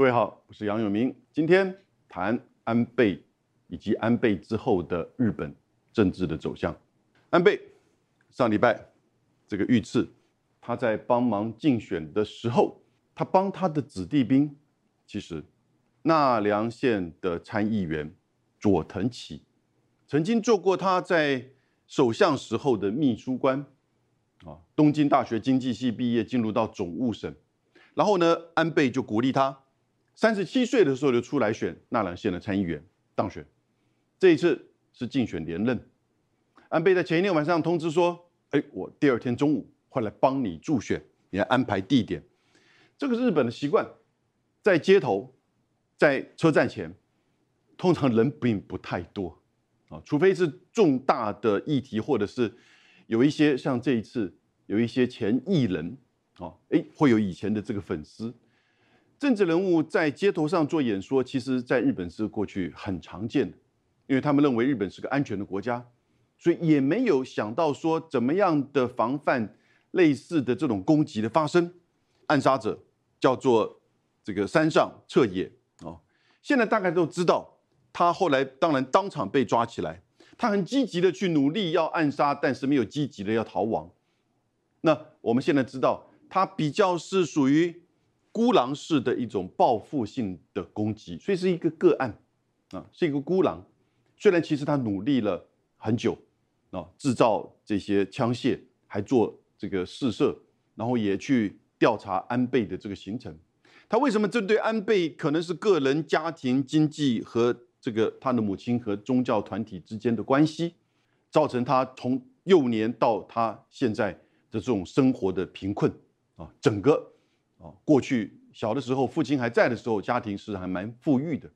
各位好，我是杨永明。今天谈安倍以及安倍之后的日本政治的走向。安倍上礼拜这个遇刺，他在帮忙竞选的时候，他帮他的子弟兵，其实奈良县的参议员佐藤启曾经做过他在首相时候的秘书官。啊，东京大学经济系毕业，进入到总务省，然后呢，安倍就鼓励他，三十七岁的时候就出来选奈良县的参议员，当选。这一次是竞选连任。安倍在前一天晚上通知说：“哎，我第二天中午会来帮你助选，你来安排地点。”这个日本的习惯，在街头，在车站前，通常人并不太多啊，除非是重大的议题或者是。有一些像这一次，有一些前艺人，哦，哎，会有以前的这个粉丝，政治人物在街头上做演说，其实在日本是过去很常见的，因为他们认为日本是个安全的国家，所以也没有想到说怎么样的防范类似的这种攻击的发生。暗杀者叫做这个山上彻也，哦，现在大概都知道，他后来当然当场被抓起来。他很积极的去努力要暗杀，但是没有积极的要逃亡。那我们现在知道，他比较是属于孤狼式的一种报复性的攻击，所以是一个个案啊，是一个孤狼。虽然其实他努力了很久啊，制造这些枪械，还做这个试射，然后也去调查安倍的这个行程。他为什么针对安倍可能是个人、家庭、经济和？这个他的母亲和宗教团体之间的关系，造成他从幼年到他现在的这种生活的贫困啊，整个啊过去小的时候父亲还在的时候，家庭是还蛮富裕的，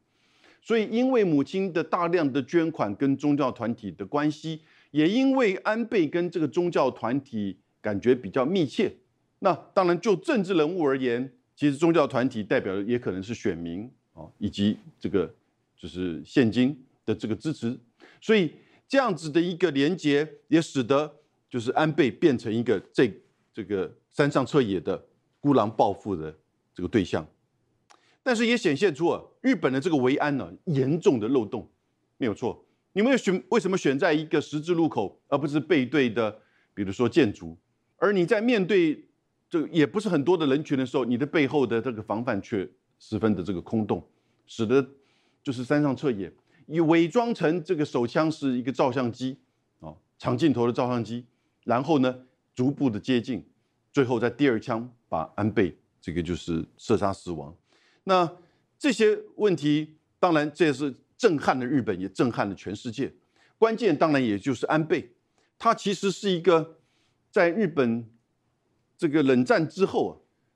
所以因为母亲的大量的捐款跟宗教团体的关系，也因为安倍跟这个宗教团体感觉比较密切，那当然就政治人物而言，其实宗教团体代表的也可能是选民啊，以及这个。就是现金的这个支持，所以这样子的一个连接，也使得就是安倍变成一个这这个山上彻野的孤狼报复的这个对象，但是也显现出啊，日本的这个维安呢严重的漏洞，没有错。你们选为什么选在一个十字路口，而不是背对的，比如说建筑？而你在面对这也不是很多的人群的时候，你的背后的这个防范却十分的这个空洞，使得。就是山上彻野，以伪装成这个手枪是一个照相机，啊，长镜头的照相机，然后呢，逐步的接近，最后在第二枪把安倍这个就是射杀死亡。那这些问题，当然这也是震撼了日本，也震撼了全世界。关键当然也就是安倍，他其实是一个在日本这个冷战之后啊，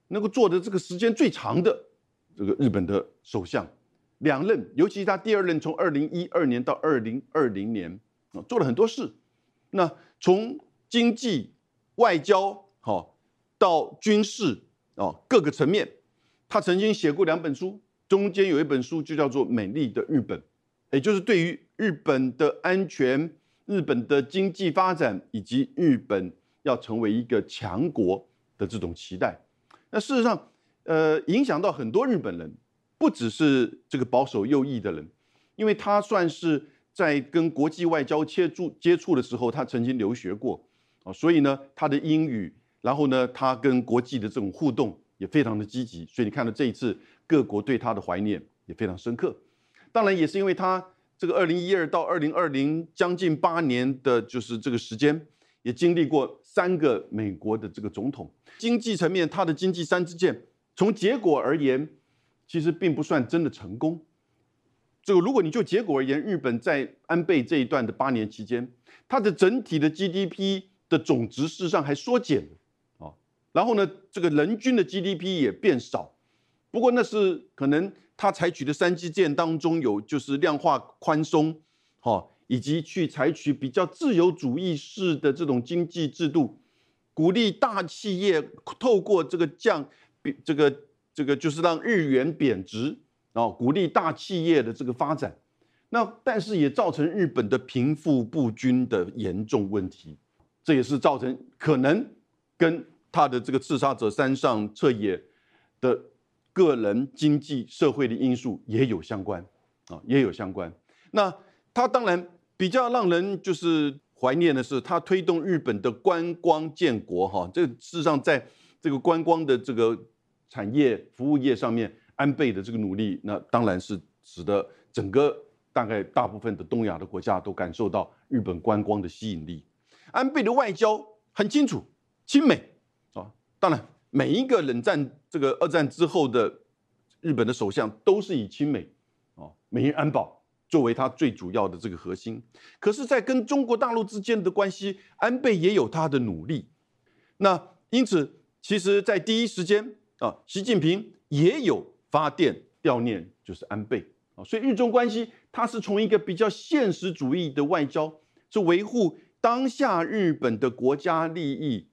能够做的这个时间最长的这个日本的首相。两任，尤其他第二任，从二零一二年到二零二零年啊，做了很多事。那从经济、外交，好到军事哦，各个层面，他曾经写过两本书，中间有一本书就叫做《美丽的日本》，也就是对于日本的安全、日本的经济发展以及日本要成为一个强国的这种期待。那事实上，呃，影响到很多日本人。不只是这个保守右翼的人，因为他算是在跟国际外交接触接触的时候，他曾经留学过啊，所以呢，他的英语，然后呢，他跟国际的这种互动也非常的积极，所以你看到这一次各国对他的怀念也非常深刻。当然，也是因为他这个二零一二到二零二零将近八年的就是这个时间，也经历过三个美国的这个总统，经济层面他的经济三支箭，从结果而言。其实并不算真的成功。这个，如果你就结果而言，日本在安倍这一段的八年期间，它的整体的 GDP 的总值事实上还缩减了。然后呢，这个人均的 GDP 也变少。不过那是可能他采取的三基建当中有就是量化宽松，哈，以及去采取比较自由主义式的这种经济制度，鼓励大企业透过这个降这个。这个就是让日元贬值，然后鼓励大企业的这个发展，那但是也造成日本的贫富不均的严重问题，这也是造成可能跟他的这个刺杀者山上彻野的个人经济社会的因素也有相关啊，也有相关。那他当然比较让人就是怀念的是，他推动日本的观光建国哈，这事实上在这个观光的这个产业服务业上面，安倍的这个努力，那当然是使得整个大概大部分的东亚的国家都感受到日本观光的吸引力。安倍的外交很清楚，亲美，当然每一个冷战这个二战之后的日本的首相都是以亲美啊、美日安保。作为他最主要的这个核心，可是，在跟中国大陆之间的关系，安倍也有他的努力。那因此，其实，在第一时间啊，习近平也有发电悼念，就是安倍啊。所以，日中关系，它是从一个比较现实主义的外交，是维护当下日本的国家利益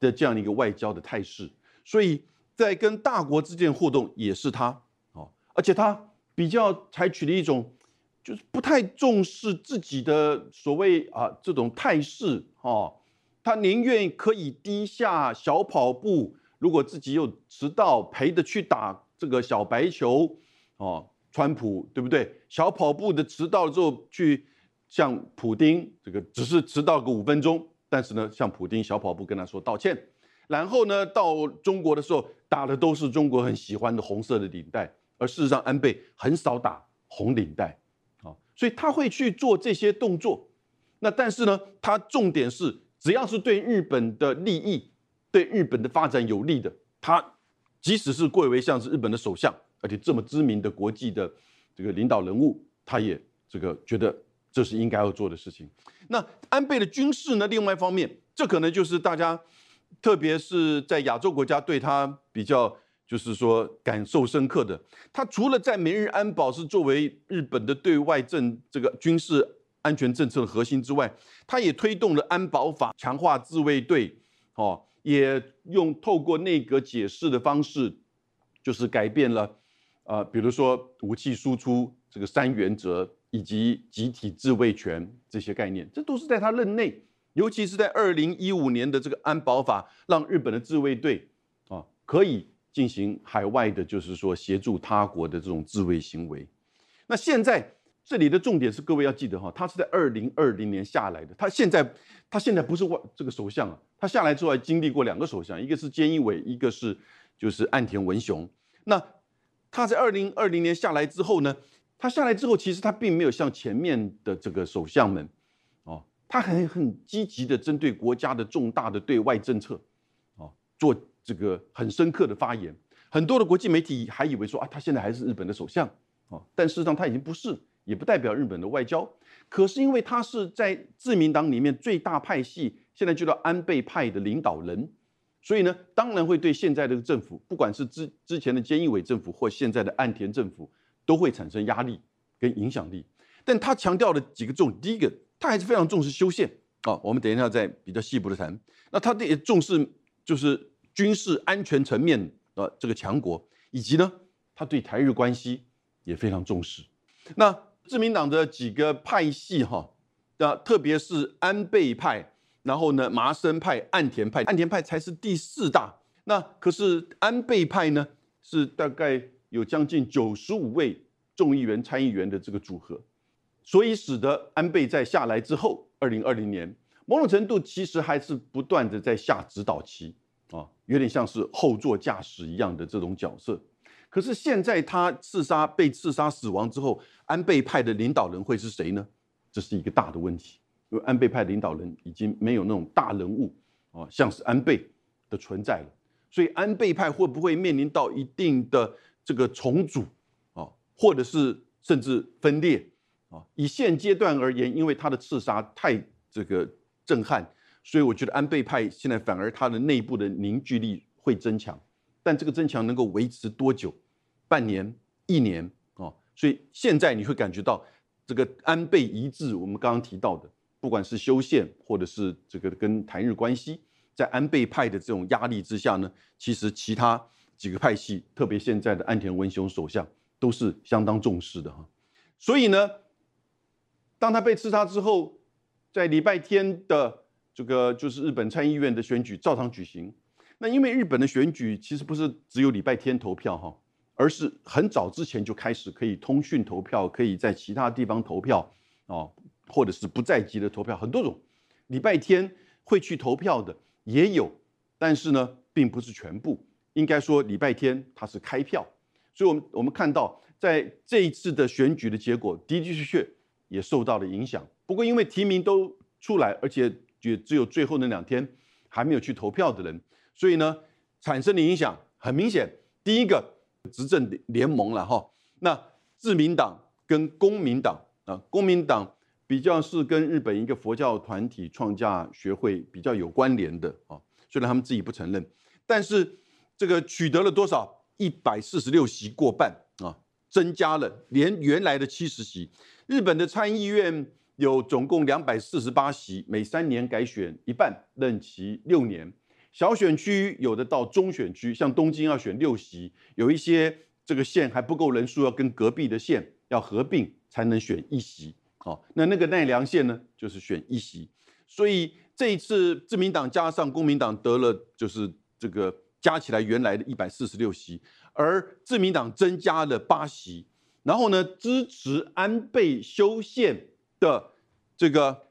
的这样的一个外交的态势。所以在跟大国之间互动，也是他哦，而且他比较采取的一种。就是不太重视自己的所谓啊这种态势哦，他宁愿可以低下小跑步，如果自己又迟到，陪着去打这个小白球哦，川普对不对？小跑步的迟到之后去向普丁这个只是迟到个五分钟，但是呢向普丁小跑步跟他说道歉，然后呢到中国的时候打的都是中国很喜欢的红色的领带，而事实上安倍很少打红领带。啊所以他会去做这些动作，那但是呢，他重点是只要是对日本的利益、对日本的发展有利的，他即使是贵为像是日本的首相，而且这么知名的国际的这个领导人物，他也这个觉得这是应该要做的事情。那安倍的军事呢？另外一方面，这可能就是大家，特别是在亚洲国家对他比较。就是说，感受深刻的，他除了在美日安保是作为日本的对外政这个军事安全政策的核心之外，他也推动了安保法，强化自卫队，哦，也用透过内阁解释的方式，就是改变了，呃，比如说武器输出这个三原则以及集体自卫权这些概念，这都是在他任内，尤其是在二零一五年的这个安保法，让日本的自卫队啊可以。进行海外的，就是说协助他国的这种自卫行为。那现在这里的重点是，各位要记得哈，他是在二零二零年下来的。他现在他现在不是外这个首相啊，他下来之后还经历过两个首相，一个是菅义伟，一个是就是岸田文雄。那他在二零二零年下来之后呢，他下来之后，其实他并没有像前面的这个首相们哦，他很很积极的针对国家的重大的对外政策哦做。这个很深刻的发言，很多的国际媒体还以为说啊，他现在还是日本的首相啊，但事实上他已经不是，也不代表日本的外交。可是因为他是在自民党里面最大派系，现在就叫安倍派的领导人，所以呢，当然会对现在的政府，不管是之之前的菅义伟政府或现在的岸田政府，都会产生压力跟影响力。但他强调的几个重点，第一个，他还是非常重视修宪啊，我们等一下再比较细部的谈。那他也重视就是。军事安全层面的这个强国，以及呢，他对台日关系也非常重视。那自民党的几个派系哈，那特别是安倍派，然后呢，麻生派、岸田派，岸田派才是第四大。那可是安倍派呢，是大概有将近九十五位众议员、参议员的这个组合，所以使得安倍在下来之后，二零二零年，某种程度其实还是不断的在下指导棋。啊，有点像是后座驾驶一样的这种角色。可是现在他刺杀被刺杀死亡之后，安倍派的领导人会是谁呢？这是一个大的问题，因为安倍派领导人已经没有那种大人物啊，像是安倍的存在了。所以安倍派会不会面临到一定的这个重组啊，或者是甚至分裂啊？以现阶段而言，因为他的刺杀太这个震撼。所以我觉得安倍派现在反而他的内部的凝聚力会增强，但这个增强能够维持多久？半年、一年啊？所以现在你会感觉到这个安倍一致，我们刚刚提到的，不管是修宪或者是这个跟台日关系，在安倍派的这种压力之下呢，其实其他几个派系，特别现在的岸田文雄首相都是相当重视的哈。所以呢，当他被刺杀之后，在礼拜天的。这个就是日本参议院的选举照常举行，那因为日本的选举其实不是只有礼拜天投票哈，而是很早之前就开始可以通讯投票，可以在其他地方投票哦，或者是不在籍的投票，很多种。礼拜天会去投票的也有，但是呢，并不是全部。应该说礼拜天它是开票，所以我们我们看到在这一次的选举的结果的的确确也受到了影响。不过因为提名都出来，而且也只有最后那两天还没有去投票的人。所以呢，产生的影响很明显。第一个执政联盟了哈，那自民党跟公民党啊，公民党比较是跟日本一个佛教团体创价学会比较有关联的啊，虽然他们自己不承认，但是这个取得了多少？一百四十六席过半啊，增加了连原来的七十席。日本的参议院有总共两百四十八席，每三年改选一半，任期六年。小选区有的到中选区，像东京要选六席，有一些这个县还不够人数，要跟隔壁的县要合并才能选一席。哦，那那个奈良县呢，就是选一席。所以这一次自民党加上公民党得了，就是这个加起来原来的一百四十六席，而自民党增加了八席。然后呢，支持安倍修宪的这个。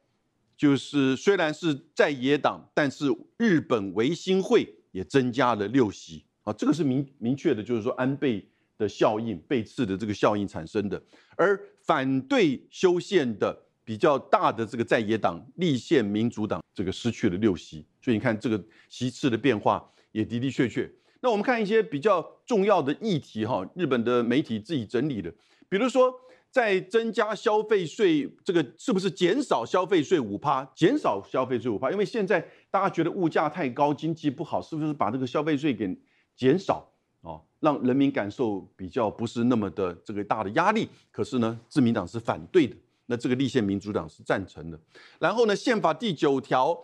就是虽然是在野党，但是日本维新会也增加了六席啊，这个是明明确的，就是说安倍的效应、背刺的这个效应产生的。而反对修宪的比较大的这个在野党立宪民主党，这个失去了六席，所以你看这个席次的变化也的的确确。那我们看一些比较重要的议题哈，日本的媒体自己整理的，比如说。在增加消费税，这个是不是减少消费税五趴？减少消费税五趴，因为现在大家觉得物价太高，经济不好，是不是把这个消费税给减少哦，让人民感受比较不是那么的这个大的压力？可是呢，自民党是反对的，那这个立宪民主党是赞成的。然后呢，宪法第九条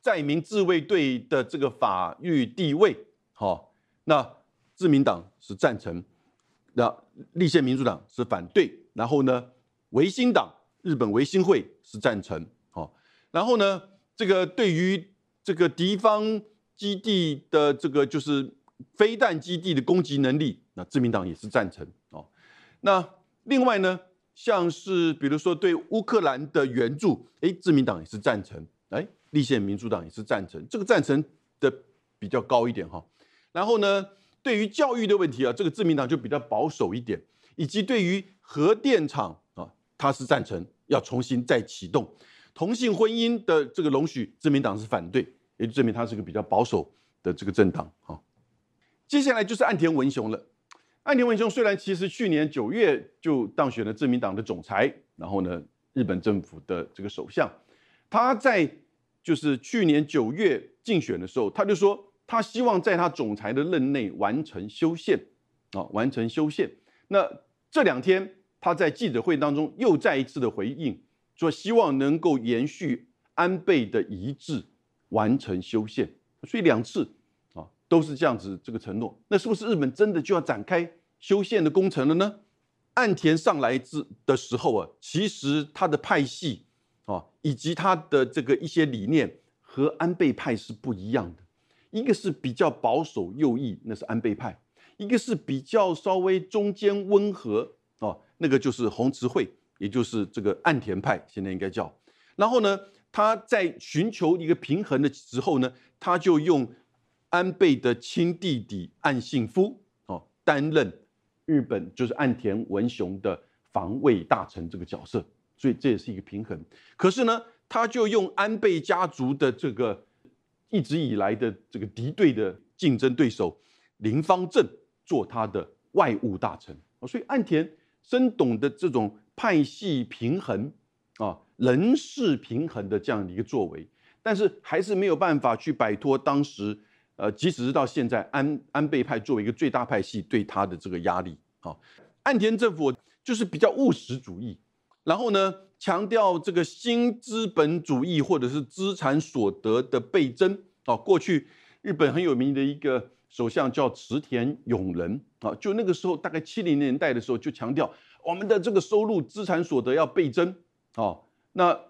在民自卫队的这个法律地位，好，那自民党是赞成，那立宪民主党是反对。然后呢，维新党日本维新会是赞成，好，然后呢，这个对于这个敌方基地的这个就是飞弹基地的攻击能力，那自民党也是赞成，哦，那另外呢，像是比如说对乌克兰的援助，哎，自民党也是赞成，立宪民主党也是赞成，这个赞成的比较高一点哈。然后呢，对于教育的问题啊，这个自民党就比较保守一点，以及对于核电厂啊，他是赞成要重新再启动同性婚姻的这个容许，自民党是反对，也就证明他是个比较保守的这个政党啊。接下来就是岸田文雄了。岸田文雄虽然其实去年九月就当选了自民党的总裁，然后呢，日本政府的这个首相，他在就是去年九月竞选的时候，他就说他希望在他总裁的任内完成修宪啊，完成修宪。那这两天。他在记者会当中又再一次的回应，说希望能够延续安倍的遗志，完成修宪。所以两次啊都是这样子这个承诺。那是不是日本真的就要展开修宪的工程了呢？岸田上来之的时候啊，其实他的派系啊以及他的这个一些理念和安倍派是不一样的。一个是比较保守右翼，那是安倍派；一个是比较稍微中间温和。哦那个就是红池会，也就是这个岸田派，现在应该叫。然后呢，他在寻求一个平衡的时候呢，他就用安倍的亲弟弟岸信夫哦担任日本就是岸田文雄的防卫大臣这个角色，所以这也是一个平衡。可是呢，他就用安倍家族的这个一直以来的这个敌对的竞争对手林方正做他的外务大臣所以岸田。深懂得这种派系平衡啊、人事平衡的这样的一个作为，但是还是没有办法去摆脱当时，呃，即使是到现在，安安倍派作为一个最大派系对他的这个压力啊。岸田政府就是比较务实主义，然后呢，强调这个新资本主义或者是资产所得的倍增啊。过去日本很有名的一个。首相叫池田勇人啊，就那个时候大概七零年代的时候就强调我们的这个收入资产所得要倍增啊。那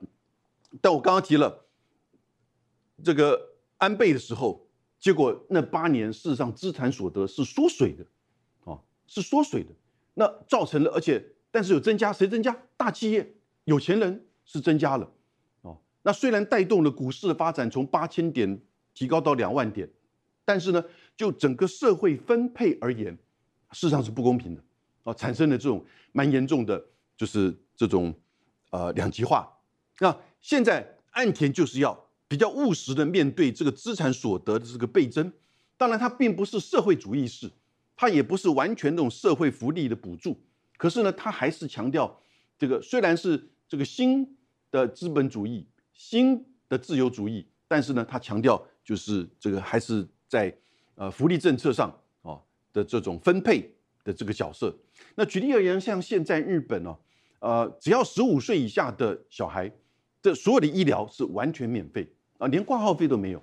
但我刚刚提了这个安倍的时候，结果那八年事实上资产所得是缩水的，啊，是缩水的，那造成了，而且但是有增加，谁增加？大企业、有钱人是增加了，哦，那虽然带动了股市的发展，从八千点提高到两万点，但是呢，就整个社会分配而言，事实上是不公平的，啊，产生了这种蛮严重的，就是这种呃两极化。那现在岸田就是要。比较务实的面对这个资产所得的这个倍增，当然它并不是社会主义式，它也不是完全那种社会福利的补助，可是呢，他还是强调这个虽然是这个新的资本主义、新的自由主义，但是呢，他强调就是这个还是在呃福利政策上啊的这种分配的这个角色。那举例而言，像现在日本哦，呃，只要十五岁以下的小孩，这所有的医疗是完全免费。啊，连挂号费都没有，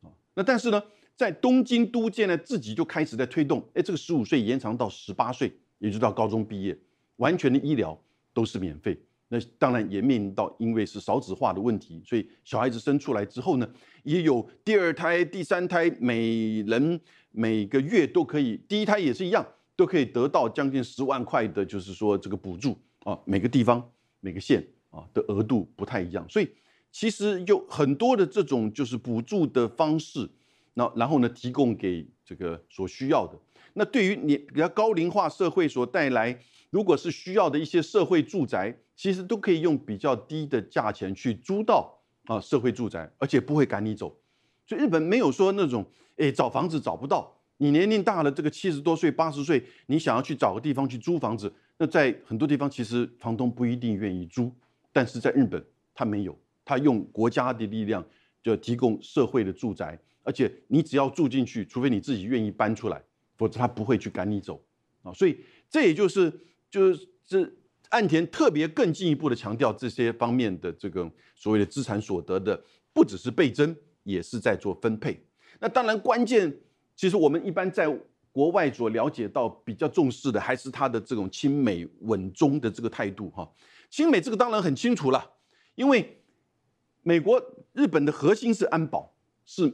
啊，那但是呢，在东京都建呢自己就开始在推动，哎，这个十五岁延长到十八岁，也就到高中毕业，完全的医疗都是免费。那当然也面临到，因为是少子化的问题，所以小孩子生出来之后呢，也有第二胎、第三胎，每人每个月都可以，第一胎也是一样，都可以得到将近十万块的，就是说这个补助啊，每个地方每个县啊的额度不太一样，所以。其实有很多的这种就是补助的方式，那然后呢提供给这个所需要的。那对于你比较高龄化社会所带来，如果是需要的一些社会住宅，其实都可以用比较低的价钱去租到啊社会住宅，而且不会赶你走。所以日本没有说那种诶找房子找不到，你年龄大了，这个七十多岁、八十岁，你想要去找个地方去租房子，那在很多地方其实房东不一定愿意租，但是在日本他没有。他用国家的力量就提供社会的住宅，而且你只要住进去，除非你自己愿意搬出来，否则他不会去赶你走啊。所以这也就是就是这岸田特别更进一步的强调这些方面的这个所谓的资产所得的，不只是倍增，也是在做分配。那当然关键，其实我们一般在国外所了解到比较重视的，还是他的这种亲美稳中的这个态度哈。亲美这个当然很清楚了，因为。美国、日本的核心是安保，是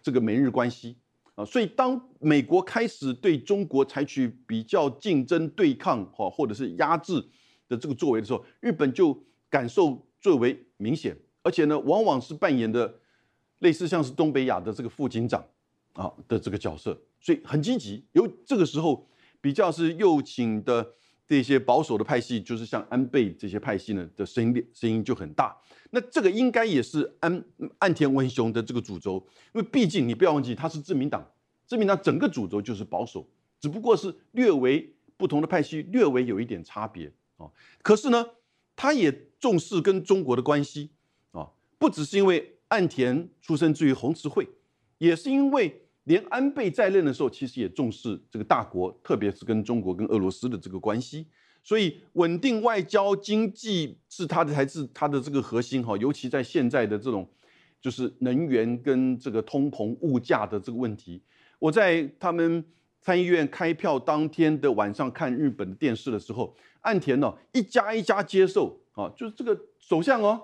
这个美日关系啊，所以当美国开始对中国采取比较竞争对抗哈，或者是压制的这个作为的时候，日本就感受最为明显，而且呢，往往是扮演的类似像是东北亚的这个副警长啊的这个角色，所以很积极。由这个时候比较是右倾的。这些保守的派系，就是像安倍这些派系呢的声音声音就很大。那这个应该也是安岸田文雄的这个主轴，因为毕竟你不要忘记，他是自民党，自民党整个主轴就是保守，只不过是略微不同的派系，略微有一点差别啊。可是呢，他也重视跟中国的关系啊，不只是因为岸田出生自于红词会，也是因为。连安倍在任的时候，其实也重视这个大国，特别是跟中国、跟俄罗斯的这个关系。所以，稳定外交、经济是他的，才是他的这个核心哈。尤其在现在的这种，就是能源跟这个通膨、物价的这个问题。我在他们参议院开票当天的晚上看日本的电视的时候，岸田呢一家一家接受啊，就是这个首相哦，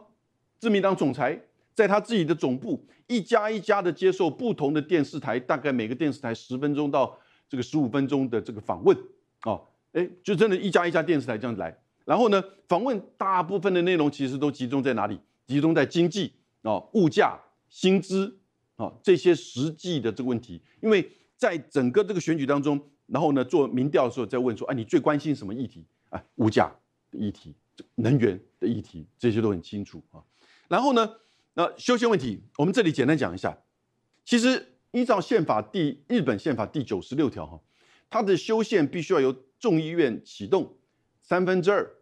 自民党总裁。在他自己的总部，一家一家的接受不同的电视台，大概每个电视台十分钟到这个十五分钟的这个访问，哦，哎，就真的一家一家电视台这样来，然后呢，访问大部分的内容其实都集中在哪里？集中在经济啊、物价、薪资啊这些实际的这个问题。因为在整个这个选举当中，然后呢做民调的时候，再问说，哎，你最关心什么议题？啊，物价的议题、能源的议题，这些都很清楚啊。然后呢？那修宪问题，我们这里简单讲一下。其实依照宪法第日本宪法第九十六条哈，它的修宪必须要由众议院启动三分之二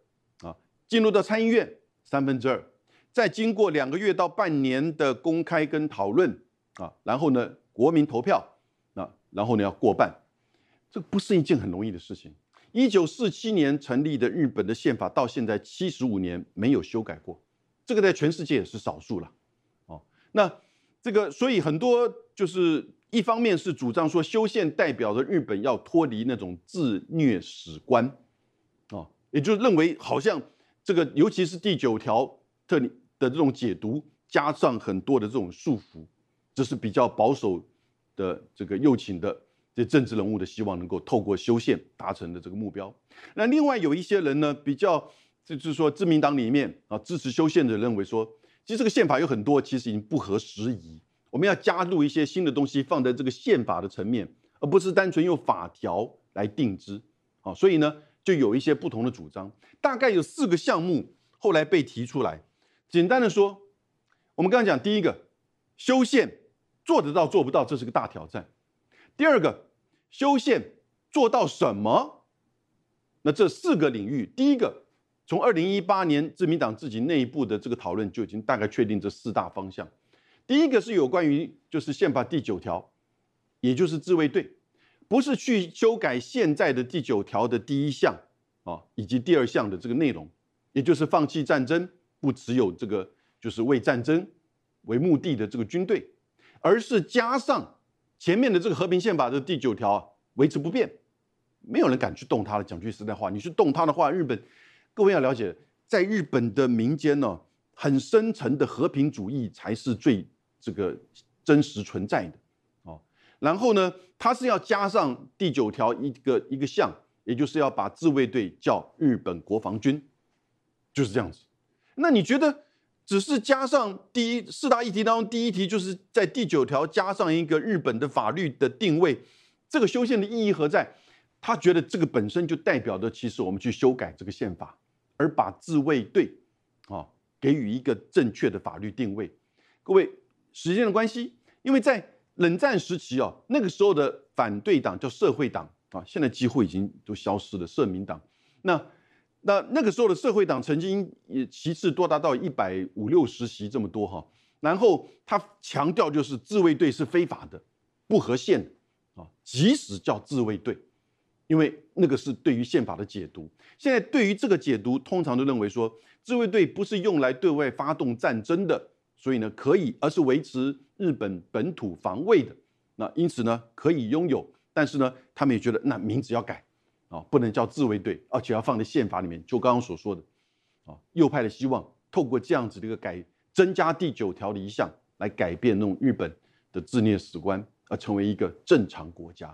啊，进入到参议院三分之二，再经过两个月到半年的公开跟讨论啊，然后呢国民投票啊，然后呢要过半，这不是一件很容易的事情。一九四七年成立的日本的宪法到现在七十五年没有修改过，这个在全世界也是少数了。那这个，所以很多就是一方面是主张说修宪代表着日本要脱离那种自虐史观，啊，也就认为好像这个，尤其是第九条特的这种解读，加上很多的这种束缚，这是比较保守的这个右倾的这政治人物的希望能够透过修宪达成的这个目标。那另外有一些人呢，比较就是说自民党里面啊支持修宪的认为说，其实这个宪法有很多其实已经不合时宜，我们要加入一些新的东西放在这个宪法的层面，而不是单纯用法条来定之。好，所以呢就有一些不同的主张，大概有四个项目后来被提出来。简单的说，我们刚刚讲第一个修宪。做得到做不到，这是个大挑战。第二个，修宪做到什么？那这四个领域，第一个，从二零一八年自民党自己内部的这个讨论就已经大概确定这四大方向。第一个是有关于就是宪法第九条，也就是自卫队，不是去修改现在的第九条的第一项啊，以及第二项的这个内容，也就是放弃战争，不持有这个就是为战争为目的的这个军队。而是加上前面的这个和平宪法的第九条啊，维持不变，没有人敢去动它了。讲句实在话，你去动它的话，日本各位要了解，在日本的民间呢，很深层的和平主义才是最这个真实存在的哦。然后呢，它是要加上第九条一个一个项，也就是要把自卫队叫日本国防军，就是这样子。那你觉得？只是加上第一四大议题当中第一题，就是在第九条加上一个日本的法律的定位，这个修宪的意义何在？他觉得这个本身就代表着，其实我们去修改这个宪法，而把自卫队啊给予一个正确的法律定位。各位，时间的关系，因为在冷战时期啊，那个时候的反对党叫社会党啊，现在几乎已经都消失了，社民党。那那那个时候的社会党曾经也席次多达到一百五六十席这么多哈，然后他强调就是自卫队是非法的，不合宪的啊，即使叫自卫队，因为那个是对于宪法的解读。现在对于这个解读，通常都认为说自卫队不是用来对外发动战争的，所以呢可以，而是维持日本本土防卫的。那因此呢可以拥有，但是呢他们也觉得那名字要改。啊，不能叫自卫队，而且要放在宪法里面。就刚刚所说的，啊，右派的希望透过这样子的一个改，增加第九条的一项，来改变那种日本的自虐史观，而成为一个正常国家。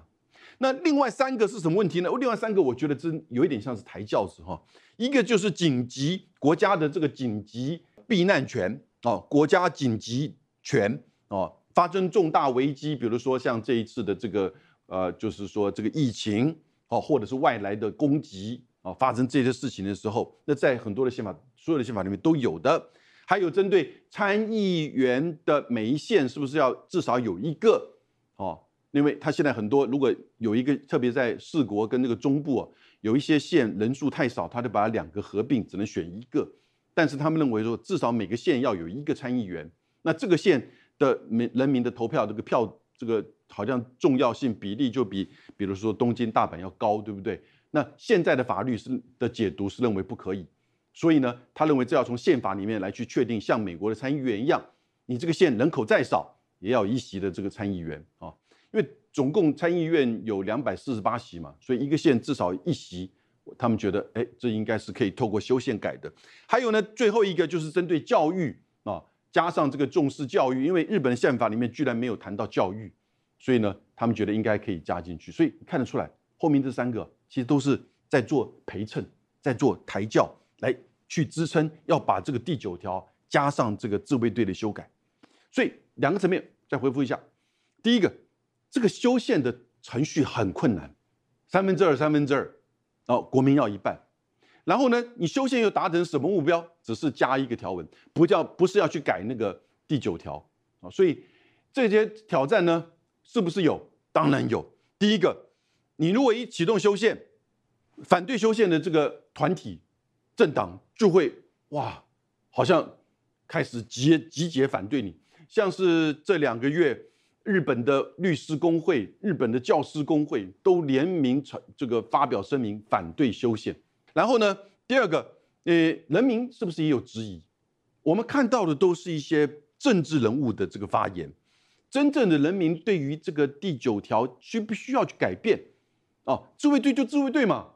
那另外三个是什么问题呢？另外三个我觉得真有一点像是抬轿子哈。一个就是紧急国家的这个紧急避难权啊，国家紧急权啊，发生重大危机，比如说像这一次的这个呃，就是说这个疫情。哦，或者是外来的攻击啊，发生这些事情的时候，那在很多的宪法，所有的宪法里面都有的。还有针对参议员的每一线，是不是要至少有一个？哦，因为他现在很多，如果有一个，特别在四国跟那个中部啊，有一些县人数太少，他就把两个合并，只能选一个。但是他们认为说，至少每个县要有一个参议员，那这个县的民人民的投票这个票。这个好像重要性比例就比，比如说东京、大阪要高，对不对？那现在的法律是的解读是认为不可以，所以呢，他认为这要从宪法里面来去确定，像美国的参议员一样，你这个县人口再少，也要一席的这个参议员啊，因为总共参议院有两百四十八席嘛，所以一个县至少一席，他们觉得，哎，这应该是可以透过修宪改的。还有呢，最后一个就是针对教育啊。加上这个重视教育，因为日本宪法里面居然没有谈到教育，所以呢，他们觉得应该可以加进去。所以看得出来，后面这三个其实都是在做陪衬，在做抬轿来去支撑，要把这个第九条加上这个自卫队的修改。所以两个层面再回复一下：第一个，这个修宪的程序很困难，三分之二，三分之二，哦，国民要一半。然后呢，你修宪又达成什么目标？只是加一个条文，不叫不是要去改那个第九条啊。所以这些挑战呢，是不是有？当然有。第一个，你如果一启动修宪，反对修宪的这个团体政党就会哇，好像开始集集结反对你。像是这两个月，日本的律师工会、日本的教师工会都联名成这个发表声明反对修宪。然后呢？第二个，呃，人民是不是也有质疑？我们看到的都是一些政治人物的这个发言。真正的人民对于这个第九条需不需要去改变？哦，自卫队就自卫队嘛，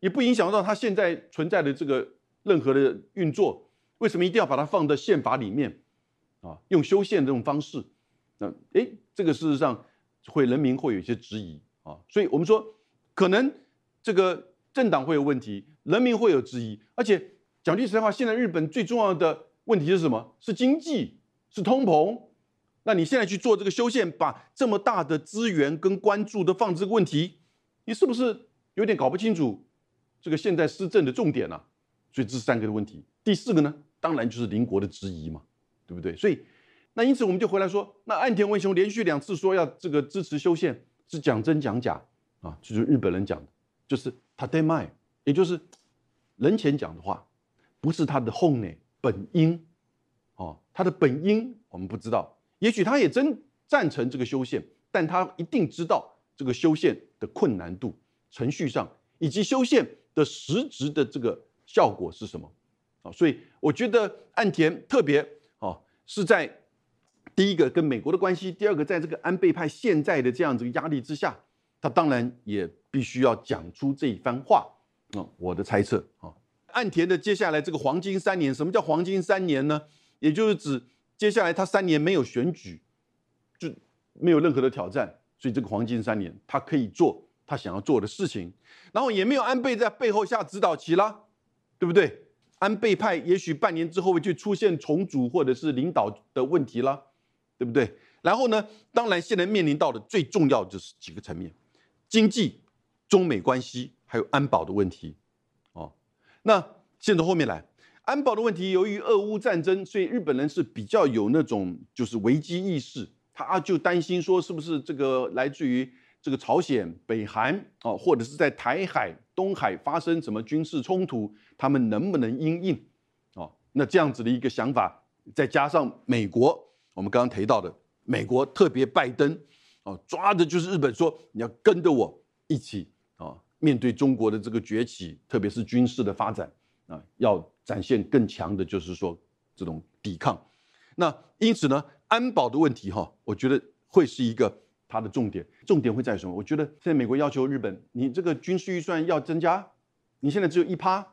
也不影响到他现在存在的这个任何的运作。为什么一定要把它放在宪法里面？啊，用修宪这种方式？那诶，这个事实上，会人民会有一些质疑啊，所以我们说可能这个政党会有问题，人民会有质疑，而且讲句实在话，现在日本最重要的问题是什么？是经济，是通膨。那你现在去做这个修宪，把这么大的资源跟关注都放这个问题，你是不是有点搞不清楚这个现在施政的重点呢？所以这三个的问题，第四个呢，当然就是邻国的质疑嘛，对不对？所以。那因此我们就回来说，那岸田文雄连续两次说要这个支持修宪，是讲真讲假啊？就是日本人讲的，就是他得卖，也就是人前讲的话，不是他的后内本音，哦，他的本音我们不知道，也许他也真赞成这个修宪，但他一定知道这个修宪的困难度、程序上以及修宪的实质的这个效果是什么啊？所以我觉得岸田特别哦是在。第一个跟美国的关系，第二个在这个安倍派现在的这样子压力之下，他当然也必须要讲出这一番话啊。我的猜测啊，岸田的接下来这个黄金三年，什么叫黄金三年呢？也就是指接下来他三年没有选举，就没有任何的挑战，所以这个黄金三年他可以做他想要做的事情，然后也没有安倍在背后下指导棋啦，对不对？安倍派也许半年之后就出现重组或者是领导的问题啦。对不对？然后呢？当然，现在面临到的最重要就是几个层面：经济、中美关系，还有安保的问题。哦，那现在后面来，安保的问题，由于俄乌战争，所以日本人是比较有那种就是危机意识，他就担心说，是不是这个来自于这个朝鲜、北韩哦，或者是在台海、东海发生什么军事冲突，他们能不能应应？哦，那这样子的一个想法，再加上美国。我们刚刚提到的美国，特别拜登，哦，抓的就是日本，说你要跟着我一起啊，面对中国的这个崛起，特别是军事的发展啊，要展现更强的，就是说这种抵抗。那因此呢，安保的问题哈，我觉得会是一个它的重点。重点会在什么？我觉得现在美国要求日本，你这个军事预算要增加，你现在只有一趴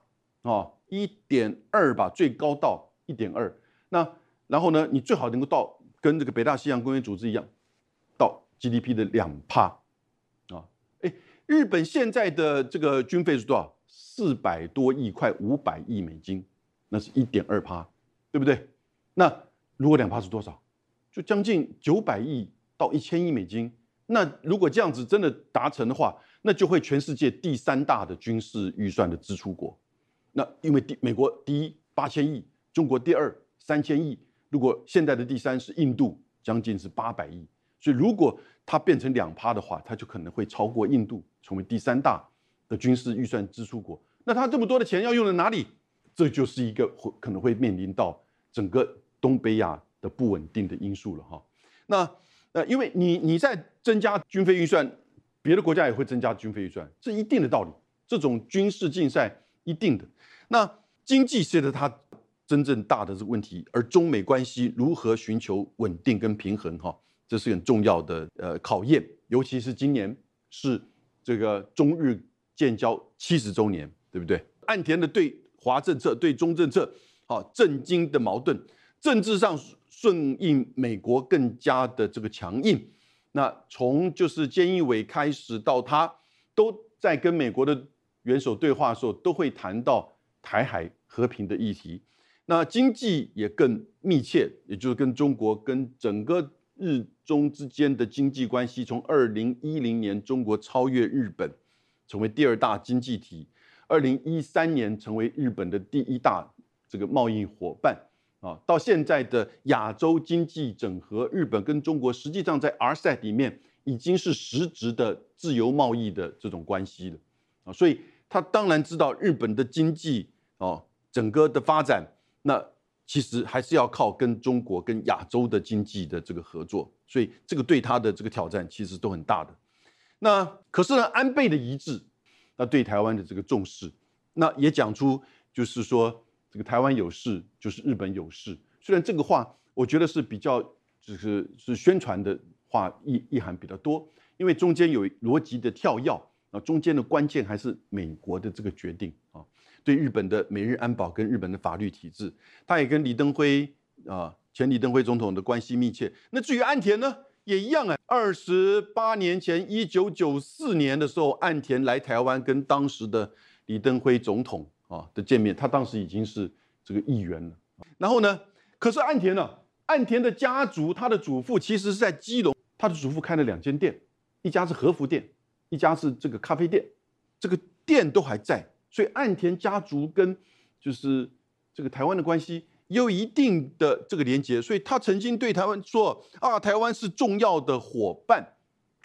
哦，一点二吧，最高到一点二。那然后呢，你最好能够到跟这个北大西洋公约组织一样，到 GDP 的两帕，啊，哎，日本现在的这个军费是多少？四百多亿，快五百亿美金，那是一点二帕，对不对？那如果两帕是多少？就将近九百亿到一千亿美金。那如果这样子真的达成的话，那就会全世界第三大的军事预算的支出国。那因为第美国第一八千亿，中国第二三千亿。如果现在的第三是印度，将近是八百亿，所以如果它变成两趴的话，它就可能会超过印度，成为第三大的军事预算支出国。那它这么多的钱要用在哪里？这就是一个会可能会面临到整个东北亚的不稳定的因素了哈。那呃，因为你你在增加军费预算，别的国家也会增加军费预算，这一定的道理。这种军事竞赛一定的。那经济随着它。真正大的这个问题，而中美关系如何寻求稳定跟平衡，哈，这是很重要的呃考验。尤其是今年是这个中日建交七十周年，对不对？岸田的对华政策、对中政策，好，震惊的矛盾，政治上顺应美国更加的这个强硬。那从就是菅义伟开始到他，都在跟美国的元首对话的时候，都会谈到台海和平的议题。那经济也更密切，也就是跟中国跟整个日中之间的经济关系，从二零一零年中国超越日本，成为第二大经济体，二零一三年成为日本的第一大这个贸易伙伴啊，到现在的亚洲经济整合，日本跟中国实际上在 RCEP 里面已经是实质的自由贸易的这种关系了啊，所以他当然知道日本的经济哦整个的发展。那其实还是要靠跟中国、跟亚洲的经济的这个合作，所以这个对他的这个挑战其实都很大的。那可是呢，安倍的一致，那对台湾的这个重视，那也讲出就是说，这个台湾有事就是日本有事。虽然这个话我觉得是比较就是是宣传的话意意涵比较多，因为中间有逻辑的跳跃啊，中间的关键还是美国的这个决定啊。对日本的美日安保跟日本的法律体制，他也跟李登辉啊前李登辉总统的关系密切。那至于岸田呢，也一样啊。二十八年前，一九九四年的时候，岸田来台湾跟当时的李登辉总统啊的见面，他当时已经是这个议员了。然后呢，可是岸田呢，岸田的家族，他的祖父其实是在基隆，他的祖父开了两间店，一家是和服店，一家是这个咖啡店，这个店都还在，所以岸田家族跟就是这个台湾的关系。有一定的这个连接，所以他曾经对台湾说：“啊，台湾是重要的伙伴。”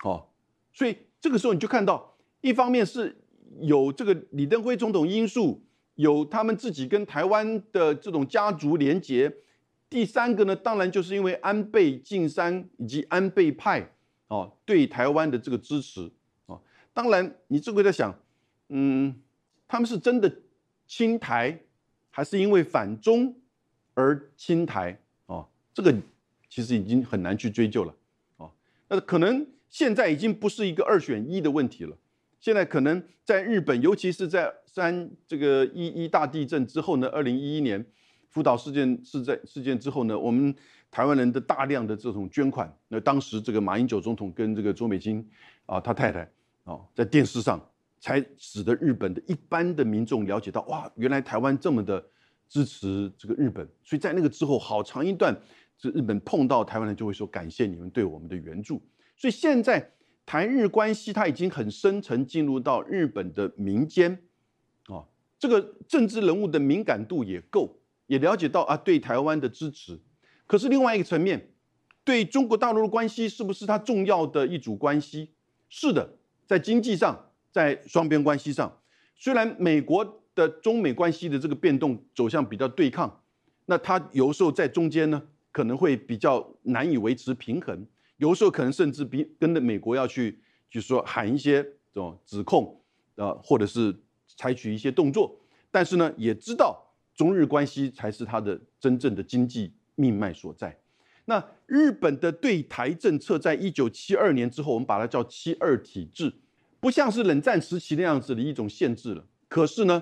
哦，所以这个时候你就看到，一方面是有这个李登辉总统因素，有他们自己跟台湾的这种家族连结；第三个呢，当然就是因为安倍晋三以及安倍派哦对台湾的这个支持哦。当然，你这个在想，嗯，他们是真的亲台，还是因为反中？而亲台啊，这个其实已经很难去追究了啊。那可能现在已经不是一个二选一的问题了。现在可能在日本，尤其是在三这个一一大地震之后呢，二零一一年福岛事件事在事件之后呢，我们台湾人的大量的这种捐款，那当时这个马英九总统跟这个周美金啊，他太太啊，在电视上才使得日本的一般的民众了解到，哇，原来台湾这么的。支持这个日本，所以在那个之后，好长一段，这日本碰到台湾人就会说感谢你们对我们的援助。所以现在台日关系它已经很深层进入到日本的民间，啊，这个政治人物的敏感度也够，也了解到啊对台湾的支持。可是另外一个层面，对中国大陆的关系是不是它重要的一组关系？是的，在经济上，在双边关系上，虽然美国。的中美关系的这个变动走向比较对抗，那它有时候在中间呢，可能会比较难以维持平衡，有时候可能甚至比跟着美国要去，就是说喊一些这种指控，啊，或者是采取一些动作，但是呢，也知道中日关系才是它的真正的经济命脉所在。那日本的对台政策，在一九七二年之后，我们把它叫七二体制，不像是冷战时期那样子的一种限制了。可是呢？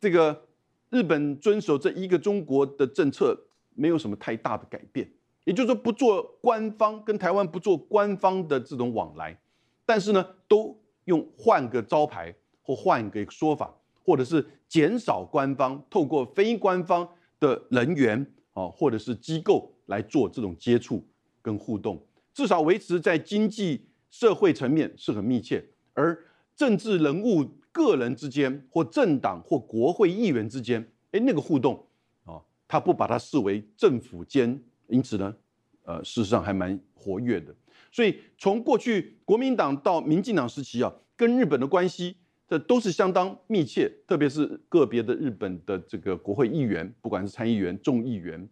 这个日本遵守这一个中国的政策，没有什么太大的改变，也就是说不做官方跟台湾不做官方的这种往来，但是呢，都用换个招牌或换个说法，或者是减少官方透过非官方的人员啊，或者是机构来做这种接触跟互动，至少维持在经济社会层面是很密切，而政治人物。个人之间，或政党或国会议员之间，哎，那个互动啊，他不把它视为政府间，因此呢，呃，事实上还蛮活跃的。所以从过去国民党到民进党时期啊，跟日本的关系，这都是相当密切，特别是个别的日本的这个国会议员，不管是参议员、众议员，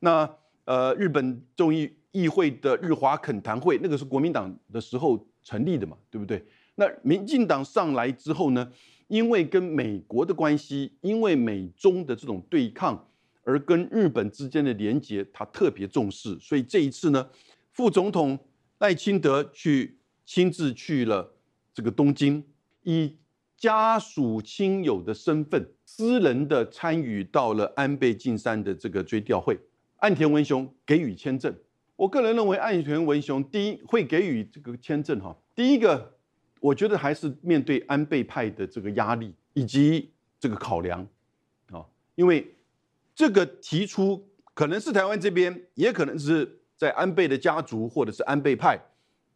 那呃，日本众议议会的日华恳谈会，那个是国民党的时候成立的嘛，对不对？那民进党上来之后呢，因为跟美国的关系，因为美中的这种对抗，而跟日本之间的连结，他特别重视。所以这一次呢，副总统赖清德去亲自去了这个东京，以家属亲友的身份，私人的参与到了安倍晋三的这个追悼会，岸田文雄给予签证。我个人认为，岸田文雄第一会给予这个签证哈，第一个。我觉得还是面对安倍派的这个压力以及这个考量，啊，因为这个提出可能是台湾这边，也可能是在安倍的家族或者是安倍派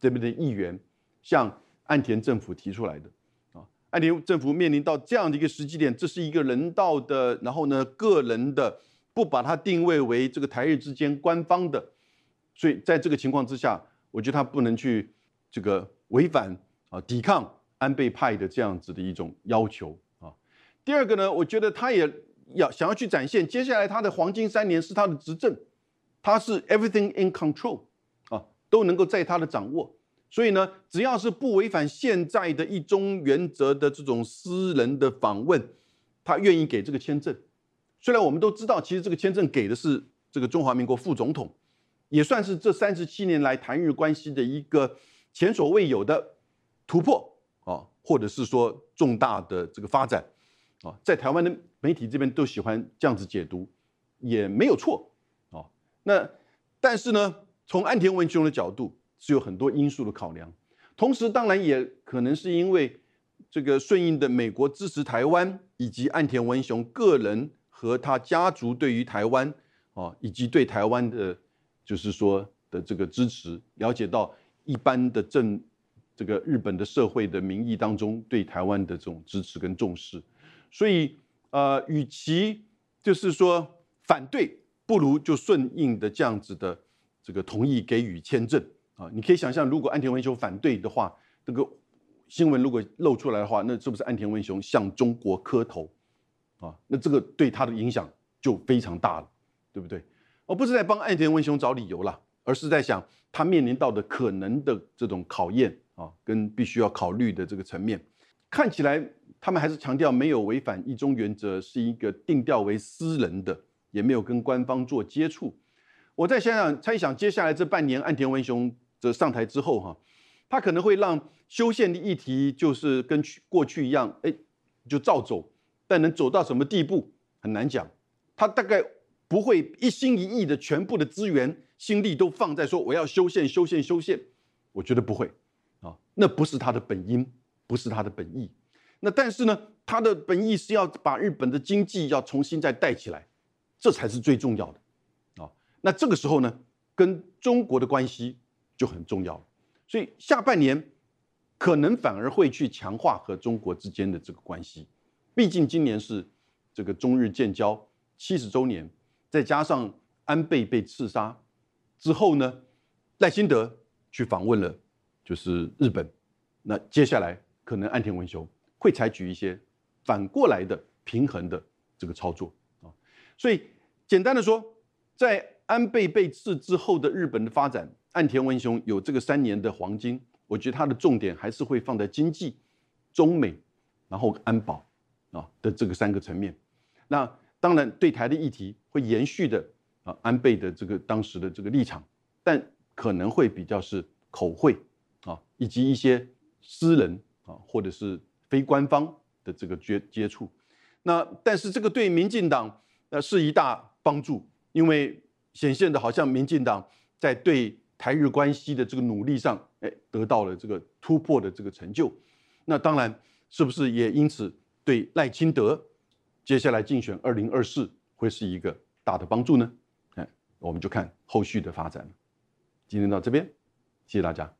这边的议员向岸田政府提出来的，啊，岸田政府面临到这样的一个时机点，这是一个人道的，然后呢，个人的不把它定位为这个台日之间官方的，所以在这个情况之下，我觉得他不能去这个违反。啊，抵抗安倍派的这样子的一种要求啊。第二个呢，我觉得他也要想要去展现，接下来他的黄金三年是他的执政，他是 everything in control 啊，都能够在他的掌握。所以呢，只要是不违反现在的一中原则的这种私人的访问，他愿意给这个签证。虽然我们都知道，其实这个签证给的是这个中华民国副总统，也算是这三十七年来台日关系的一个前所未有的。突破啊，或者是说重大的这个发展啊，在台湾的媒体这边都喜欢这样子解读，也没有错啊。那但是呢，从岸田文雄的角度，是有很多因素的考量，同时当然也可能是因为这个顺应的美国支持台湾，以及岸田文雄个人和他家族对于台湾啊，以及对台湾的，就是说的这个支持，了解到一般的政这个日本的社会的民意当中对台湾的这种支持跟重视，所以呃，与其就是说反对，不如就顺应的这样子的这个同意给予签证啊。你可以想象，如果岸田文雄反对的话，这个新闻如果露出来的话，那是不是岸田文雄向中国磕头啊？那这个对他的影响就非常大了，对不对？我不是在帮岸田文雄找理由了，而是在想他面临到的可能的这种考验啊，跟必须要考虑的这个层面，看起来。他们还是强调没有违反一中原则，是一个定调为私人的，也没有跟官方做接触。我再想想猜想，接下来这半年岸田文雄这上台之后，哈，他可能会让修宪的议题就是跟去过去一样，哎，就照走，但能走到什么地步很难讲。他大概不会一心一意的全部的资源心力都放在说我要修宪、修宪、修宪，我觉得不会，那不是他的本因，不是他的本意。那但是呢，他的本意是要把日本的经济要重新再带起来，这才是最重要的，啊，那这个时候呢，跟中国的关系就很重要了。所以下半年可能反而会去强化和中国之间的这个关系，毕竟今年是这个中日建交七十周年，再加上安倍被刺杀之后呢，赖清德去访问了就是日本，那接下来可能岸田文雄。会采取一些反过来的平衡的这个操作啊，所以简单的说，在安倍被刺之后的日本的发展，岸田文雄有这个三年的黄金，我觉得他的重点还是会放在经济、中美，然后安保啊的这个三个层面。那当然对台的议题会延续的啊，安倍的这个当时的这个立场，但可能会比较是口惠啊，以及一些私人啊，或者是。非官方的这个接接触，那但是这个对民进党呃是一大帮助，因为显现的好像民进党在对台日关系的这个努力上，哎得到了这个突破的这个成就。那当然是不是也因此对赖清德接下来竞选二零二四会是一个大的帮助呢？哎，我们就看后续的发展。今天到这边，谢谢大家。